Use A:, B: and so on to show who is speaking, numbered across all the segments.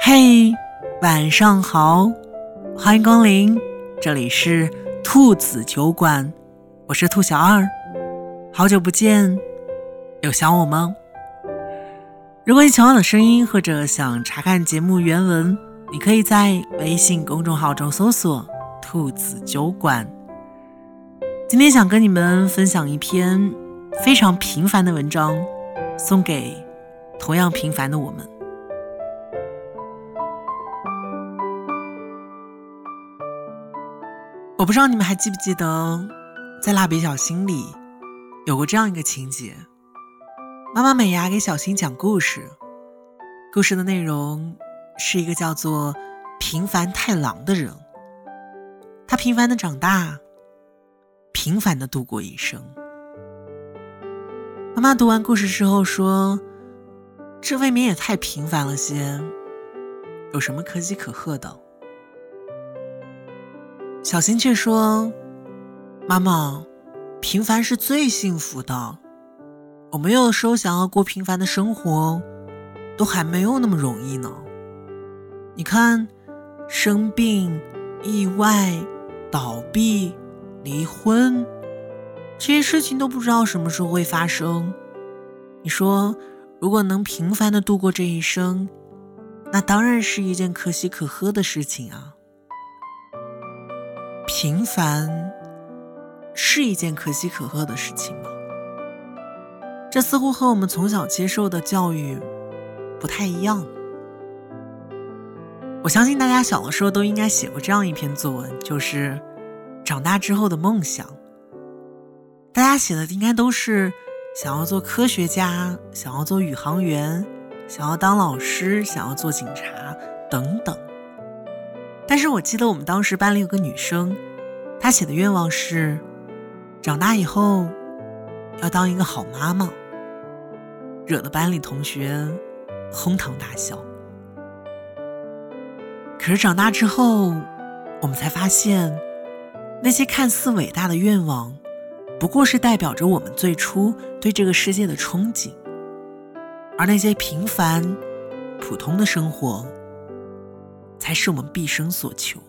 A: 嘿，晚上好，欢迎光临，这里是兔子酒馆，我是兔小二，好久不见，有想我吗？如果你喜欢我的声音，或者想查看节目原文，你可以在微信公众号中搜索“兔子酒馆”。今天想跟你们分享一篇非常平凡的文章，送给同样平凡的我们。我不知道你们还记不记得，在《蜡笔小新》里有过这样一个情节：妈妈美伢给小新讲故事，故事的内容是一个叫做平凡太郎的人，他平凡的长大，平凡的度过一生。妈妈读完故事之后说：“这未免也太平凡了些，有什么可喜可贺的？”小新却说：“妈妈，平凡是最幸福的。我们有的时候想要过平凡的生活，都还没有那么容易呢。你看，生病、意外、倒闭、离婚，这些事情都不知道什么时候会发生。你说，如果能平凡的度过这一生，那当然是一件可喜可贺的事情啊。”平凡是一件可喜可贺的事情吗？这似乎和我们从小接受的教育不太一样。我相信大家小的时候都应该写过这样一篇作文，就是长大之后的梦想。大家写的应该都是想要做科学家，想要做宇航员，想要当老师，想要做警察等等。但是我记得我们当时班里有个女生。她写的愿望是，长大以后要当一个好妈妈，惹得班里同学哄堂大笑。可是长大之后，我们才发现，那些看似伟大的愿望，不过是代表着我们最初对这个世界的憧憬，而那些平凡、普通的生活，才是我们毕生所求。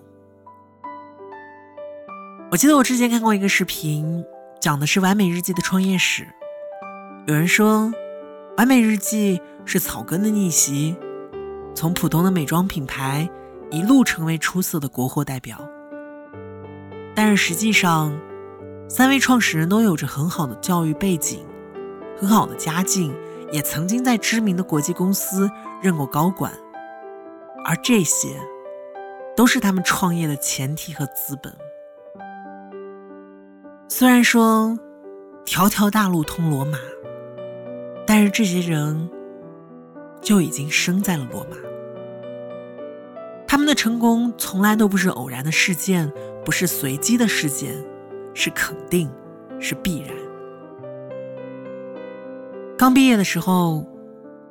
A: 我记得我之前看过一个视频，讲的是完美日记的创业史。有人说，完美日记是草根的逆袭，从普通的美妆品牌一路成为出色的国货代表。但是实际上，三位创始人都有着很好的教育背景，很好的家境，也曾经在知名的国际公司任过高管，而这些，都是他们创业的前提和资本。虽然说条条大路通罗马，但是这些人就已经生在了罗马。他们的成功从来都不是偶然的事件，不是随机的事件，是肯定，是必然。刚毕业的时候，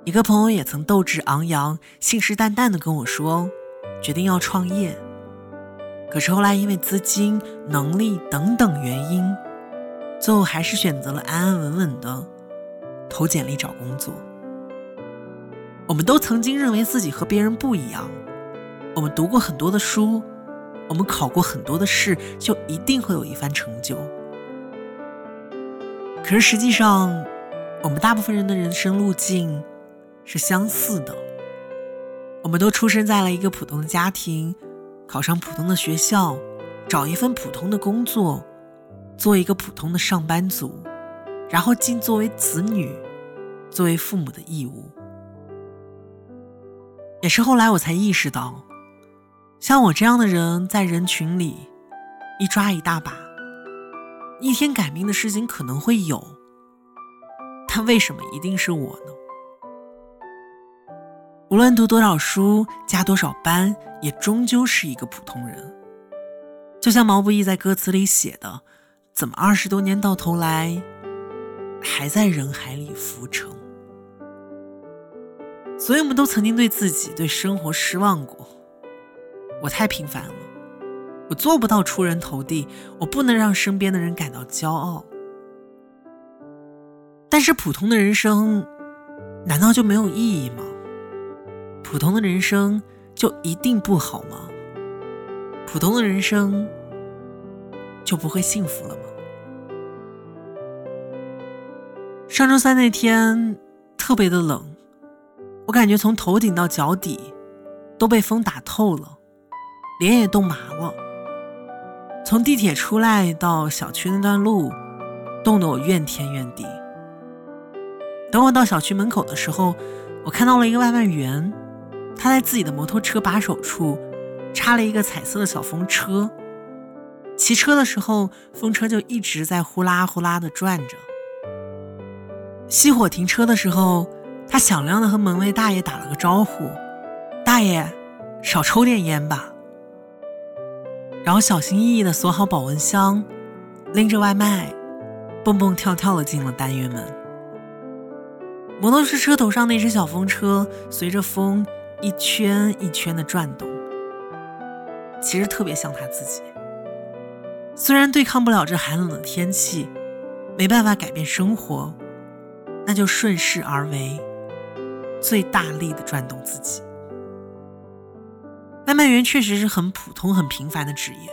A: 一个朋友也曾斗志昂扬、信誓旦旦的跟我说，决定要创业。可是后来因为资金、能力等等原因，最后还是选择了安安稳稳的投简历找工作。我们都曾经认为自己和别人不一样，我们读过很多的书，我们考过很多的试，就一定会有一番成就。可是实际上，我们大部分人的人生路径是相似的，我们都出生在了一个普通的家庭。考上普通的学校，找一份普通的工作，做一个普通的上班族，然后尽作为子女、作为父母的义务。也是后来我才意识到，像我这样的人在人群里一抓一大把，一天改命的事情可能会有，但为什么一定是我呢？无论读多少书，加多少班，也终究是一个普通人。就像毛不易在歌词里写的：“怎么二十多年到头来，还在人海里浮沉？”所以，我们都曾经对自己、对生活失望过。我太平凡了，我做不到出人头地，我不能让身边的人感到骄傲。但是普通的人生，难道就没有意义吗？普通的人生就一定不好吗？普通的人生就不会幸福了吗？上周三那天特别的冷，我感觉从头顶到脚底都被风打透了，脸也冻麻了。从地铁出来到小区那段路，冻得我怨天怨地。等我到小区门口的时候，我看到了一个外卖员，他在自己的摩托车把手处插了一个彩色的小风车。骑车的时候，风车就一直在呼啦呼啦的转着。熄火停车的时候，他响亮的和门卫大爷打了个招呼：“大爷，少抽点烟吧。”然后小心翼翼的锁好保温箱，拎着外卖，蹦蹦跳跳的进了单元门。摩托车车头上那只小风车随着风一圈一圈的转动，其实特别像他自己。虽然对抗不了这寒冷的天气，没办法改变生活，那就顺势而为，最大力的转动自己。外卖员确实是很普通、很平凡的职业，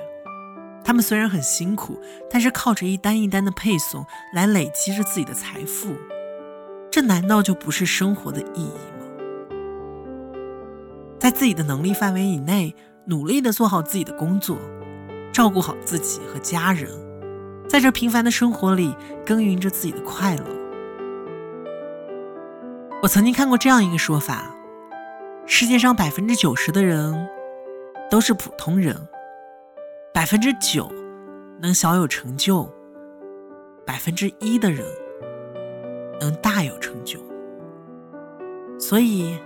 A: 他们虽然很辛苦，但是靠着一单一单的配送来累积着自己的财富。这难道就不是生活的意义吗？在自己的能力范围以内，努力的做好自己的工作，照顾好自己和家人，在这平凡的生活里耕耘着自己的快乐。我曾经看过这样一个说法：世界上百分之九十的人都是普通人，百分之九能小有成就，百分之一的人。能大有成就，所以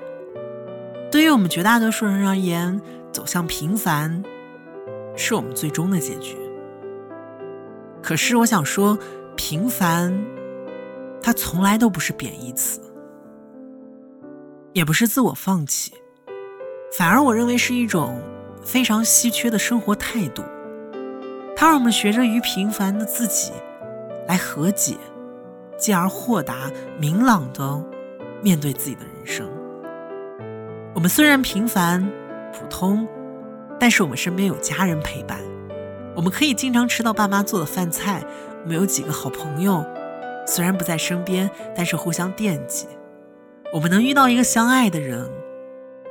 A: 对于我们绝大多数人而言，走向平凡是我们最终的结局。可是我想说，平凡它从来都不是贬义词，也不是自我放弃，反而我认为是一种非常稀缺的生活态度。它让我们学着与平凡的自己来和解。进而豁达明朗的面对自己的人生。我们虽然平凡普通，但是我们身边有家人陪伴，我们可以经常吃到爸妈做的饭菜。我们有几个好朋友，虽然不在身边，但是互相惦记。我们能遇到一个相爱的人，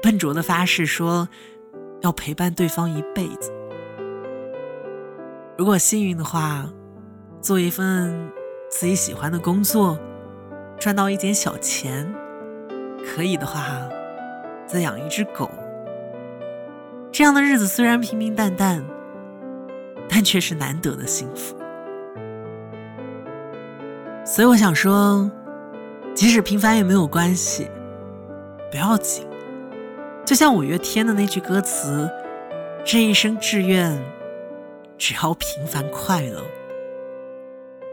A: 笨拙的发誓说要陪伴对方一辈子。如果幸运的话，做一份。自己喜欢的工作，赚到一点小钱，可以的话，再养一只狗。这样的日子虽然平平淡淡，但却是难得的幸福。所以我想说，即使平凡也没有关系，不要紧。就像五月天的那句歌词：“这一生志愿，只要平凡快乐。”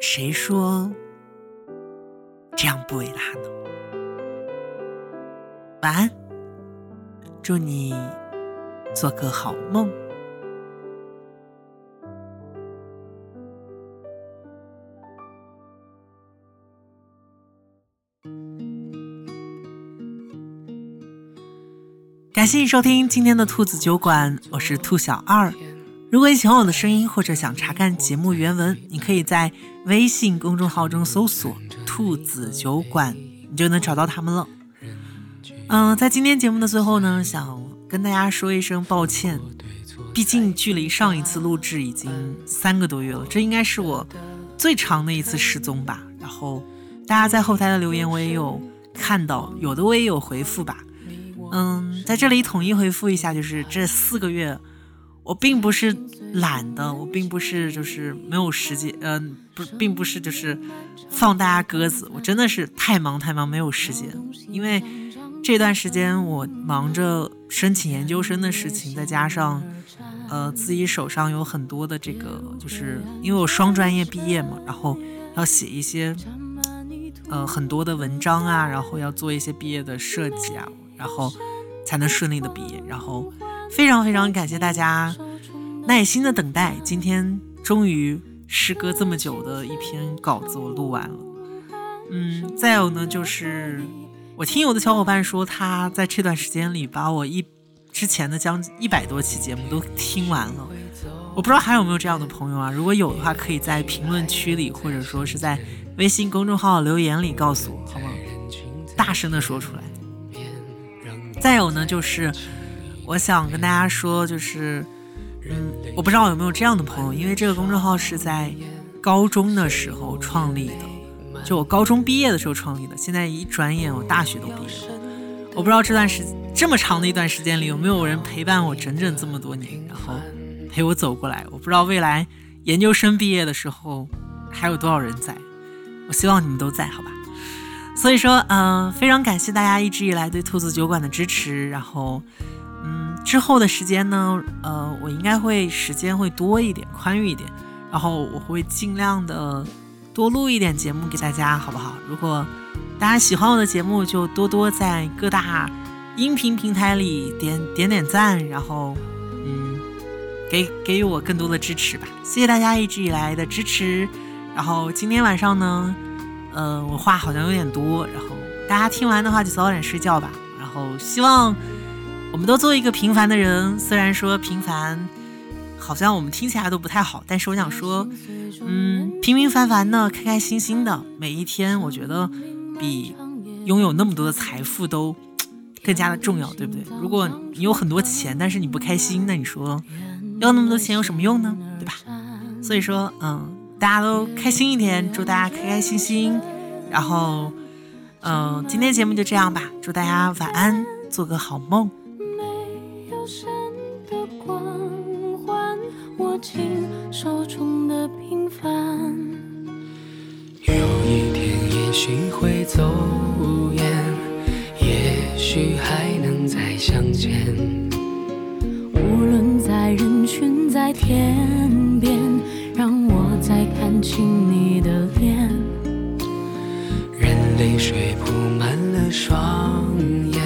A: 谁说这样不伟大呢？晚安，祝你做个好梦。感谢收听今天的兔子酒馆，我是兔小二。如果你喜欢我的声音，或者想查看节目原文，你可以在微信公众号中搜索“兔子酒馆”，你就能找到他们了。嗯，在今天节目的最后呢，想跟大家说一声抱歉，毕竟距离上一次录制已经三个多月了，这应该是我最长的一次失踪吧。然后大家在后台的留言我也有看到，有的我也有回复吧。嗯，在这里统一回复一下，就是这四个月。我并不是懒的，我并不是就是没有时间，嗯，不，并不是就是放大家鸽子，我真的是太忙太忙没有时间。因为这段时间我忙着申请研究生的事情，再加上呃自己手上有很多的这个，就是因为我双专业毕业嘛，然后要写一些呃很多的文章啊，然后要做一些毕业的设计啊，然后才能顺利的毕业，然后。非常非常感谢大家耐心的等待，今天终于时隔这么久的一篇稿子我录完了。嗯，再有呢，就是我听有的小伙伴说，他在这段时间里把我一之前的将近一百多期节目都听完了。我不知道还有没有这样的朋友啊？如果有的话，可以在评论区里，或者说是在微信公众号留言里告诉我，好吗？大声的说出来。再有呢，就是我想跟大家说，就是嗯，我不知道有没有这样的朋友，因为这个公众号是在高中的时候创立的，就我高中毕业的时候创立的，现在一转眼我大学都毕业了。我不知道这段时这么长的一段时间里，有没有人陪伴我整整这么多年，然后。陪我走过来，我不知道未来研究生毕业的时候还有多少人在，我希望你们都在，好吧？所以说，嗯，非常感谢大家一直以来对兔子酒馆的支持。然后，嗯，之后的时间呢，呃，我应该会时间会多一点，宽裕一点，然后我会尽量的多录一点节目给大家，好不好？如果大家喜欢我的节目，就多多在各大音频平台里点点点赞，然后。嗯给给予我更多的支持吧，谢谢大家一直以来的支持。然后今天晚上呢，呃，我话好像有点多，然后大家听完的话就早点睡觉吧。然后希望我们都做一个平凡的人，虽然说平凡好像我们听起来都不太好，但是我想说，嗯，平平凡凡的，开开心心的每一天，我觉得比拥有那么多的财富都更加的重要，对不对？如果你有很多钱，但是你不开心，那你说？要那么多钱有什么用呢？对吧？所以说，嗯，大家都开心一点，祝大家开开心心。然后，嗯，今天节目就这样吧，祝大家晚安，做个好梦。
B: 有一天也许会走远，也许还能再相见。无论在人群，在天边，再看清你的脸任泪水铺满了双眼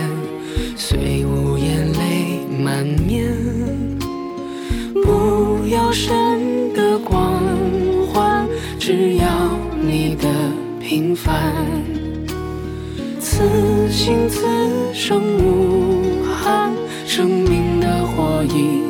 B: 虽无言泪满面。不要神的光环只要你的平凡。此心此生无憾生命的火已